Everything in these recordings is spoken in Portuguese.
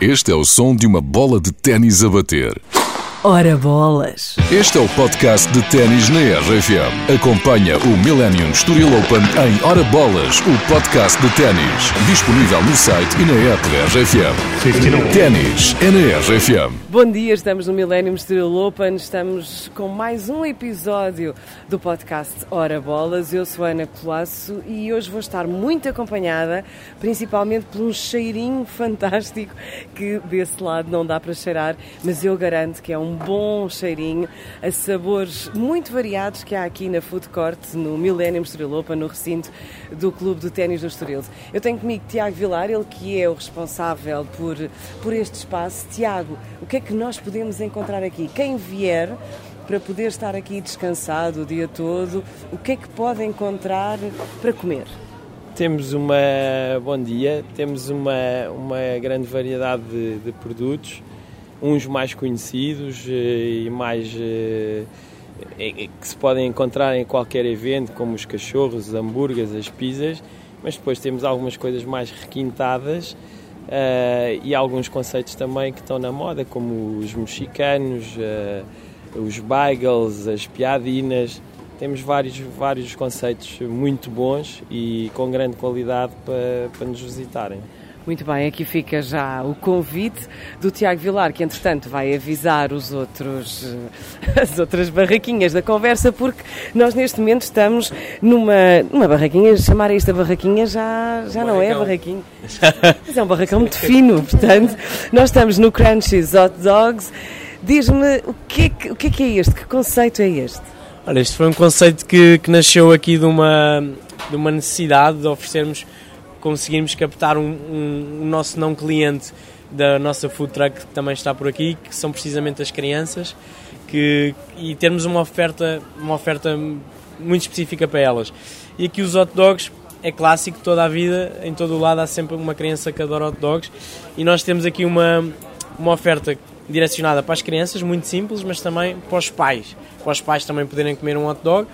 Este é o som de uma bola de ténis a bater. Ora bolas! Este é o podcast de ténis na RFM. Acompanha o Millennium Estoril Open em Ora Bolas, o podcast de ténis. Disponível no site e na app da RFM. Ténis é na RFM. Bom dia, estamos no Millennium Estoril Open, estamos com mais um episódio do podcast Ora Bolas. Eu sou Ana Colasso e hoje vou estar muito acompanhada, principalmente por um cheirinho fantástico que desse lado não dá para cheirar, mas eu garanto que é um bom cheirinho a sabores muito variados que há aqui na Food Court, no Millennium Estoril Open, no recinto do Clube do Ténis do Estoril. Eu tenho comigo Tiago Vilar, ele que é o responsável por, por este espaço. Tiago, o que é que nós podemos encontrar aqui? Quem vier para poder estar aqui descansado o dia todo, o que é que pode encontrar para comer? Temos uma bom dia, temos uma, uma grande variedade de, de produtos, uns mais conhecidos eh, e mais eh, que se podem encontrar em qualquer evento, como os cachorros, os hambúrgueres, as pizzas, mas depois temos algumas coisas mais requintadas uh, e alguns conceitos também que estão na moda, como os mexicanos, uh, os bagels, as piadinas. Temos vários, vários conceitos muito bons e com grande qualidade para, para nos visitarem. Muito bem, aqui fica já o convite do Tiago Vilar, que entretanto vai avisar os outros, eh, as outras barraquinhas da conversa, porque nós neste momento estamos numa, numa barraquinha, chamar isto a barraquinha já, já não é barraquinha, mas é um barracão muito fino, portanto, nós estamos no Crunchies Hot Dogs. Diz-me o que, é que, o que é que é este? Que conceito é este? Olha, este foi um conceito que, que nasceu aqui de uma, de uma necessidade de oferecermos conseguirmos captar um, um, um, nosso não cliente da nossa food truck que também está por aqui, que são precisamente as crianças, que, e termos uma oferta, uma oferta muito específica para elas. E aqui os hot dogs é clássico toda a vida, em todo o lado há sempre uma criança que adora hot dogs e nós temos aqui uma, uma oferta direcionada para as crianças, muito simples, mas também para os pais. Para os pais também poderem comer um hot dog,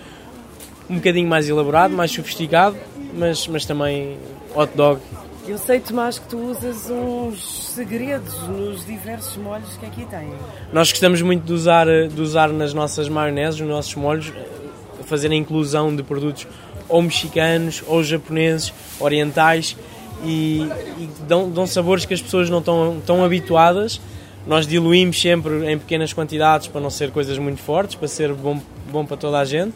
um bocadinho mais elaborado, mais sofisticado, mas, mas também hot dog. Eu sei, Tomás, que tu usas uns segredos nos diversos molhos que aqui tem. Nós gostamos muito de usar, de usar nas nossas maioneses, nos nossos molhos, fazer a inclusão de produtos ou mexicanos, ou japoneses, orientais, e, e dão, dão, sabores que as pessoas não estão tão habituadas. Nós diluímos sempre em pequenas quantidades para não ser coisas muito fortes, para ser bom, bom para toda a gente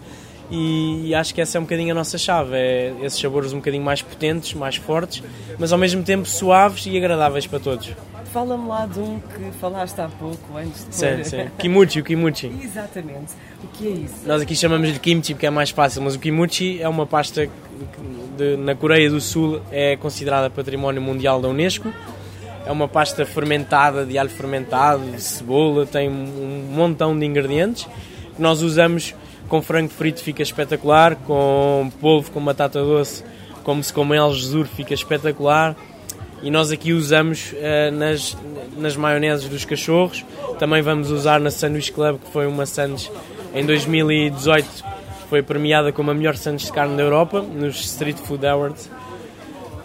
e, acho que essa é um bocadinho a nossa chave, é esses sabores um bocadinho mais potentes, mais fortes, mas ao mesmo tempo suaves e agradáveis para todos. Fala-me lá de um que falaste há pouco, antes de Sim, sim. Kimuchi, o kimuchi. Exatamente. O que é isso? Nós aqui chamamos de kimchi porque é mais fácil, mas o kimuchi é uma pasta de, na Coreia do Sul é considerada património mundial da Unesco. É uma pasta fermentada, de alho fermentado, de cebola, tem um montão de ingredientes que nós usamos com frango frito fica espetacular, com polvo com batata doce, como se come El Jesus fica espetacular. E nós aqui usamos uh, nas, nas maioneses dos cachorros. Também vamos usar na Sandwich Club, que foi uma sandes em 2018, foi premiada como a melhor sandes de carne da Europa, nos Street Food Awards.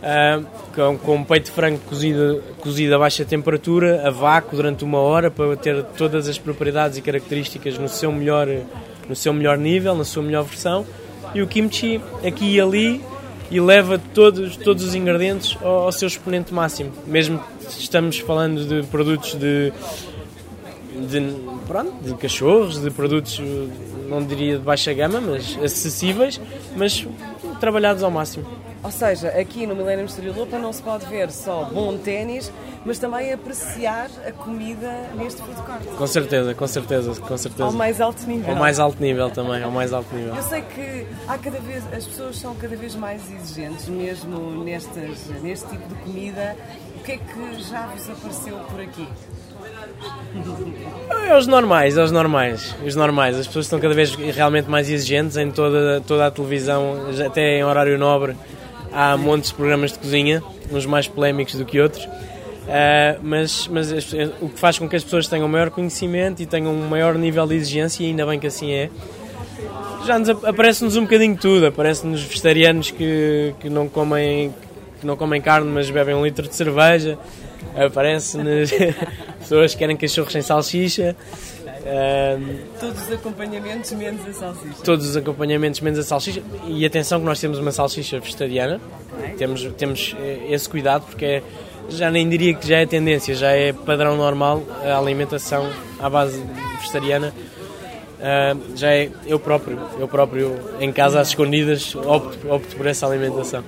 Uh, com, com peito de frango cozido, cozido a baixa temperatura, a vácuo durante uma hora, para ter todas as propriedades e características no seu melhor no seu melhor nível, na sua melhor versão. E o kimchi aqui e ali e leva todos, todos os ingredientes ao, ao seu exponente máximo. Mesmo que estamos falando de produtos de, de, pronto, de cachorros, de produtos, não diria de baixa gama, mas acessíveis, mas trabalhados ao máximo. Ou seja, aqui no Millennium Studio Lupa não se pode ver só bom ténis, mas também apreciar a comida neste food court. Com certeza, com certeza, com certeza. Ao mais alto nível. Ao mais alto nível também, ao mais alto nível. Eu sei que há cada vez, as pessoas são cada vez mais exigentes, mesmo nestas, neste tipo de comida. O que é que já vos apareceu por aqui? É os normais, é os normais, os normais. As pessoas estão cada vez realmente mais exigentes em toda, toda a televisão, até em horário nobre há montes de programas de cozinha, uns mais polémicos do que outros, uh, mas, mas o que faz com que as pessoas tenham maior conhecimento e tenham um maior nível de exigência, e ainda bem que assim é. Já aparece-nos um bocadinho tudo, aparece-nos vegetarianos que, que não comem que não comem carne, mas bebem um litro de cerveja. Aparece-nos pessoas que querem cachorros sem salsicha. Um, todos os acompanhamentos menos a salsicha. Todos os acompanhamentos menos a salsicha. E atenção que nós temos uma salsicha vegetariana. Okay. Temos, temos eh, esse cuidado porque é, já nem diria que já é tendência, já é padrão normal a alimentação à base vegetariana. Uh, já é eu próprio, eu próprio em casa às escondidas opto, opto por essa alimentação.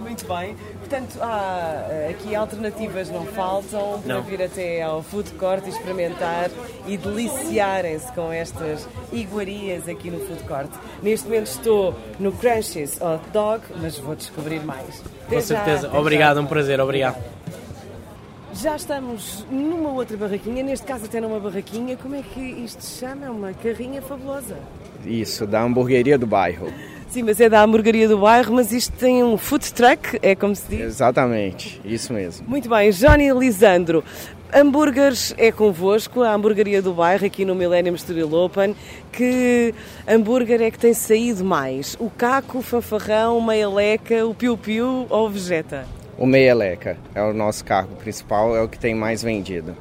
Muito bem. Portanto, há, eh, aqui alternativas não faltam para não. vir até ao food court e experimentar e deliciarem-se com estas iguarias aqui no food court. Neste momento estou no Crunchies Hot Dog, mas vou descobrir mais. Com certeza. Obrigado, já. um prazer. Obrigado. Já estamos numa outra barraquinha, neste caso até numa barraquinha. Como é que isto se chama? É uma carrinha fabulosa. Isso, da hamburgueria do bairro. Sim, mas é da hamburgueria do bairro, mas isto tem um food truck, é como se diz? Exatamente, isso mesmo. Muito bem, Johnny Lisandro, hambúrgueres é convosco, a hamburgueria do bairro aqui no Millennium Studio Open. Que hambúrguer é que tem saído mais? O caco, o fanfarrão, o meia-leca, o piu-piu ou o vegeta? O meia-leca é o nosso cargo principal, é o que tem mais vendido.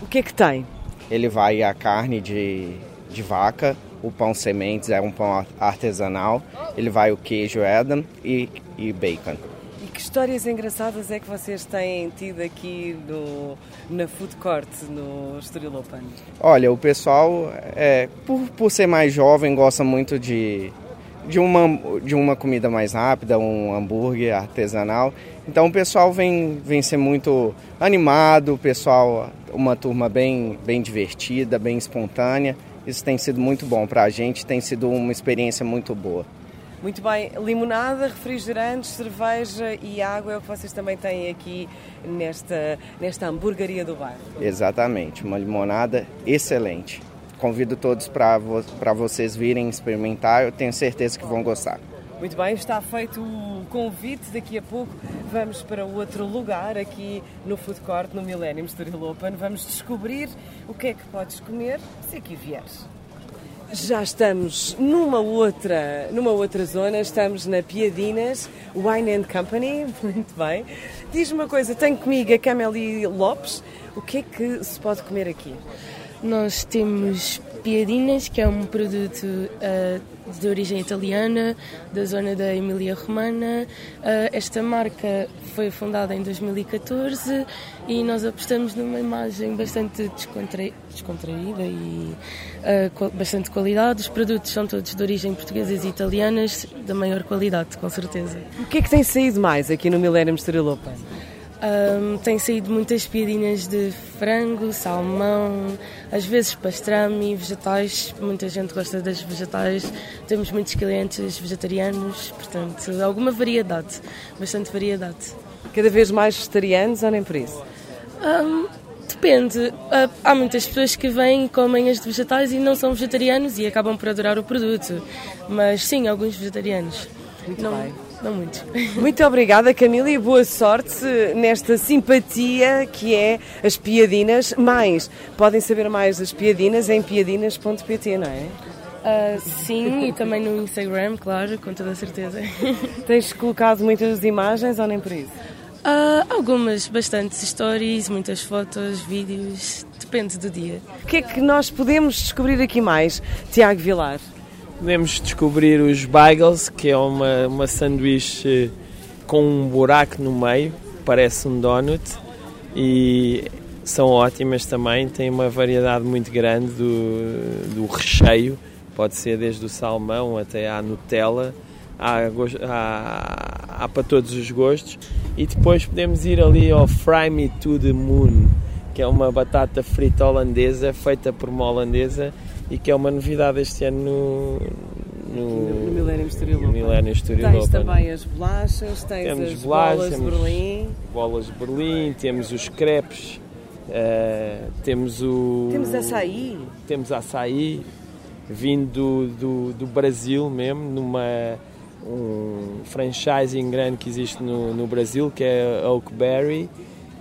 O que é que tem? Ele vai a carne de, de vaca, o pão sementes é um pão artesanal, ele vai o queijo Edam e, e bacon. E que histórias engraçadas é que vocês têm tido aqui no, na food court, no Estoril Open? Olha, o pessoal, é, por, por ser mais jovem, gosta muito de, de, uma, de uma comida mais rápida, um hambúrguer artesanal. Então o pessoal vem, vem ser muito animado, o pessoal, uma turma bem, bem divertida, bem espontânea. Isso tem sido muito bom para a gente, tem sido uma experiência muito boa. Muito bem, limonada, refrigerantes, cerveja e água é o que vocês também têm aqui nesta, nesta hamburgueria do bairro. Exatamente, uma limonada excelente. Convido todos para vo vocês virem experimentar, eu tenho certeza que vão gostar. Muito bem, está feito o convite. Daqui a pouco vamos para outro lugar aqui no Food Court, no Millennium Studio Open. Vamos descobrir o que é que podes comer se aqui vieres. Já estamos numa outra, numa outra zona, estamos na Piadinas Wine and Company. Muito bem. Diz-me uma coisa, tenho comigo a Cameli Lopes. O que é que se pode comer aqui? Nós temos Piadinas, que é um produto uh, de origem italiana, da zona da Emília-Romana. Uh, esta marca foi fundada em 2014 e nós apostamos numa imagem bastante descontra... descontraída e uh, bastante qualidade. Os produtos são todos de origem portuguesas e italianas, da maior qualidade, com certeza. O que é que tem saído mais aqui no Millennium Estrela Open? Um, tem saído muitas piadinhas de frango, salmão, às vezes pastrame, vegetais. Muita gente gosta das vegetais. Temos muitos clientes vegetarianos, portanto, alguma variedade, bastante variedade. Cada vez mais vegetarianos ou nem por isso? Um, depende. Ah, há muitas pessoas que vêm e comem as vegetais e não são vegetarianos e acabam por adorar o produto. Mas sim, alguns vegetarianos. Muito não, bem. Não muito. Muito obrigada, Camila, e boa sorte nesta simpatia que é as piadinas. Mais, podem saber mais das piadinas em piadinas.pt, não é? Uh, sim, e também no Instagram, claro, com toda a certeza. Tens colocado muitas imagens ou nem por isso? Uh, algumas, bastantes stories, muitas fotos, vídeos, depende do dia. O que é que nós podemos descobrir aqui mais, Tiago Vilar? Podemos descobrir os bagels, que é uma, uma sanduíche com um buraco no meio, parece um donut, e são ótimas também, têm uma variedade muito grande do, do recheio, pode ser desde o salmão até à Nutella, há, há, há, para todos os gostos. E depois podemos ir ali ao Fry Me to the Moon, que é uma batata frita holandesa feita por uma holandesa e que é uma novidade este ano no, no, no Millennium Studio Open. Millennium Studio tens Open. também as bolachas, tens temos as bolachas, bolas de Berlim. Bolas de Berlim, temos os crepes, uh, temos o. Temos açaí. Temos açaí, vindo do, do, do Brasil mesmo, numa um franchising grande que existe no, no Brasil, que é Oakberry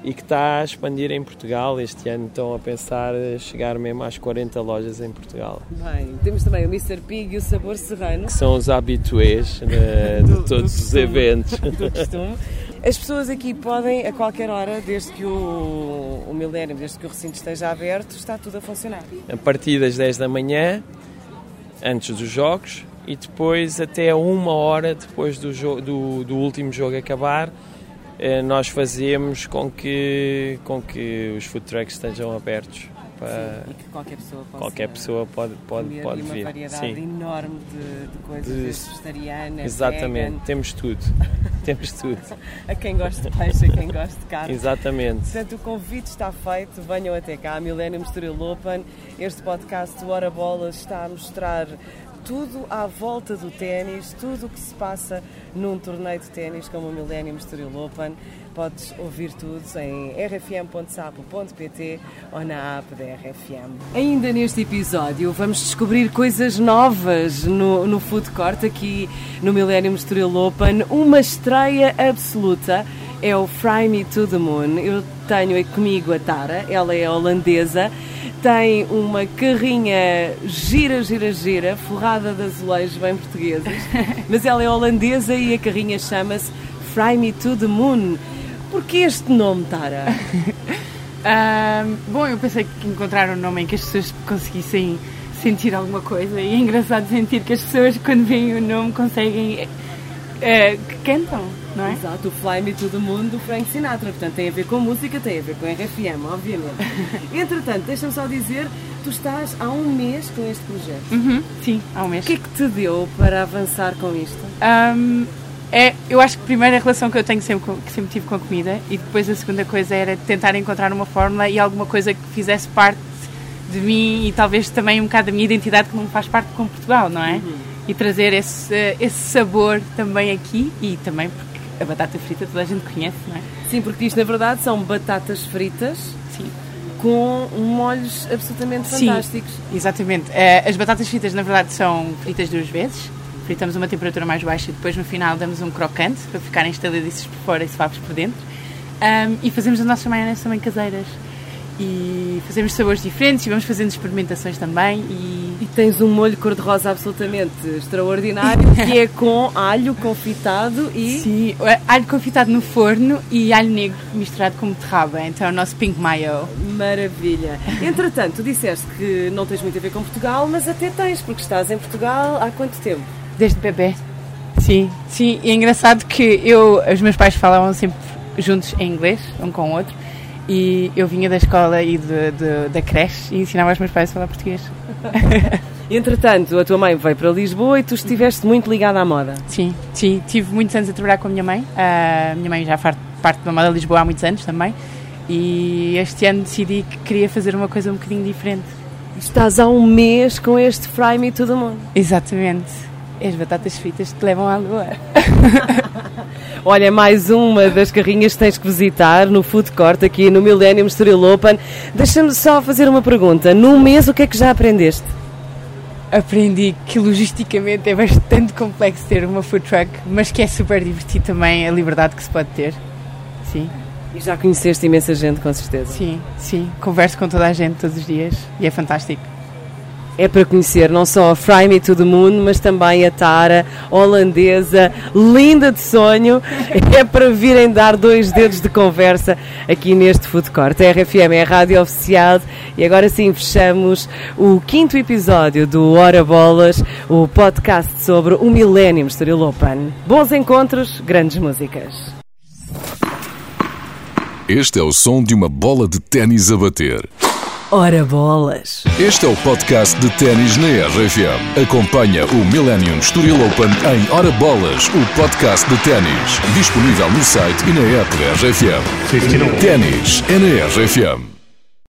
e que está a expandir em Portugal. Este ano estão a pensar chegar mesmo às 40 lojas em Portugal. Bem, temos também o Mr. Pig e o Sabor Serrano. Que são os habituês de, de todos do os eventos. Do costume. As pessoas aqui podem, a qualquer hora, desde que o, o milénio, desde que o recinto esteja aberto, está tudo a funcionar. A partir das 10 da manhã, antes dos jogos, e depois até uma hora depois do, do, do último jogo acabar, nós fazemos com que, com que os food trucks estejam abertos para Sim, e que qualquer pessoa, qualquer pessoa pode, pode, pode uma vir. uma variedade Sim. enorme de, de coisas de, vegetarianas, Exatamente, vegan. temos tudo. temos tudo. a quem gosta de peixe, a quem gosta de carne. Exatamente. Portanto, o convite está feito, venham até cá, Millennium Estoril Open. Este podcast do Hora Bolas está a mostrar tudo à volta do ténis, tudo o que se passa num torneio de ténis como o Millennium Estoril Open. Podes ouvir tudo em rfm.sapo.pt ou na app da RFM. Ainda neste episódio vamos descobrir coisas novas no, no food court aqui no Millennium Estoril Open. Uma estreia absoluta é o Fry Me to the Moon. Eu tenho comigo a Tara, ela é holandesa tem uma carrinha gira, gira, gira, forrada de azulejos bem portugueses, mas ela é holandesa e a carrinha chama-se Fly Me to the Moon. Porquê este nome, Tara? um, bom, eu pensei que encontrar um nome em que as pessoas conseguissem sentir alguma coisa e é engraçado sentir que as pessoas quando veem o nome conseguem uh, que cantam não é? Exato, o Fly Me to the Moon do Frank Sinatra. Portanto, tem a ver com música, tem a ver com RFM, obviamente. Entretanto, deixa-me só dizer, tu estás há um mês com este projeto. Uhum, sim, há um mês. O que é que te deu para avançar com isto? Um, é, eu acho que primeiro a relação que eu tenho sempre, que sempre tive com a comida e depois a segunda coisa era tentar encontrar uma fórmula e alguma coisa que fizesse parte de mim e talvez também um bocado da minha identidade que não faz parte com Portugal, não é? Uhum. E trazer esse, esse sabor também aqui e também porque a batata frita toda a gente conhece, não é? Sim, porque isto na verdade são batatas fritas Sim. com molhos absolutamente fantásticos. Sim, exatamente. Eh, as batatas fritas na verdade são fritas duas vezes. Fritamos a uma temperatura mais baixa e depois no final damos um crocante para ficarem estaladiços por fora e suaves por dentro. Um, e fazemos as nossas maioneses também caseiras e fazemos sabores diferentes e vamos fazendo experimentações também e... e tens um molho cor-de-rosa absolutamente extraordinário que é com alho confitado e... Sim, alho confitado no forno e alho negro misturado com beterraba, então é o nosso pink mayo. Maravilha! Entretanto, tu disseste que não tens muito a ver com Portugal, mas até tens, porque estás em Portugal há quanto tempo? Desde bebê. Sim, sim, e é engraçado que eu, os meus pais falavam sempre juntos em inglês, um com o outro, e eu vinha da escola e de, de, da creche e ensinava aos meus pais a falar português. Entretanto, a tua mãe veio para Lisboa e tu estiveste muito ligada à moda. Sim, sim. Tive muitos anos a trabalhar com a minha mãe. A minha mãe já faz parte da moda de Lisboa há muitos anos também. E este ano decidi que queria fazer uma coisa um bocadinho diferente. Estás há um mês com este Fry Me to the Moon. Exatamente. As batatas fritas te levam à lua. Olha, mais uma das carrinhas que tens que visitar no Food Court aqui no Millennium Estoril Open. Deixa-me só fazer uma pergunta. Num mês, o que é que já aprendeste? Aprendi que logisticamente é bastante complexo ter uma food truck, mas que é super divertido também a liberdade que se pode ter. Sim. E já conheceste imensa gente, com certeza? Sim, sim. Converso com toda a gente todos os dias e é fantástico é para conhecer não só a Fry Me to the Moon, mas também a Tara, holandesa, linda de sonho. É para virem dar dois dedos de conversa aqui neste Food Court. A RFM é a rádio oficial e agora sim fechamos o quinto episódio do Hora Bolas, o podcast sobre o Millennium Estoril Open. Bons encontros, grandes músicas. Este é o som de uma bola de ténis a bater. Ora bolas! Este é o podcast de ténis na RFM. Acompanha o Millennium Estoril Open em Ora Bolas, o podcast de ténis. Disponível no site e na app da RFM. Ténis é na RFM.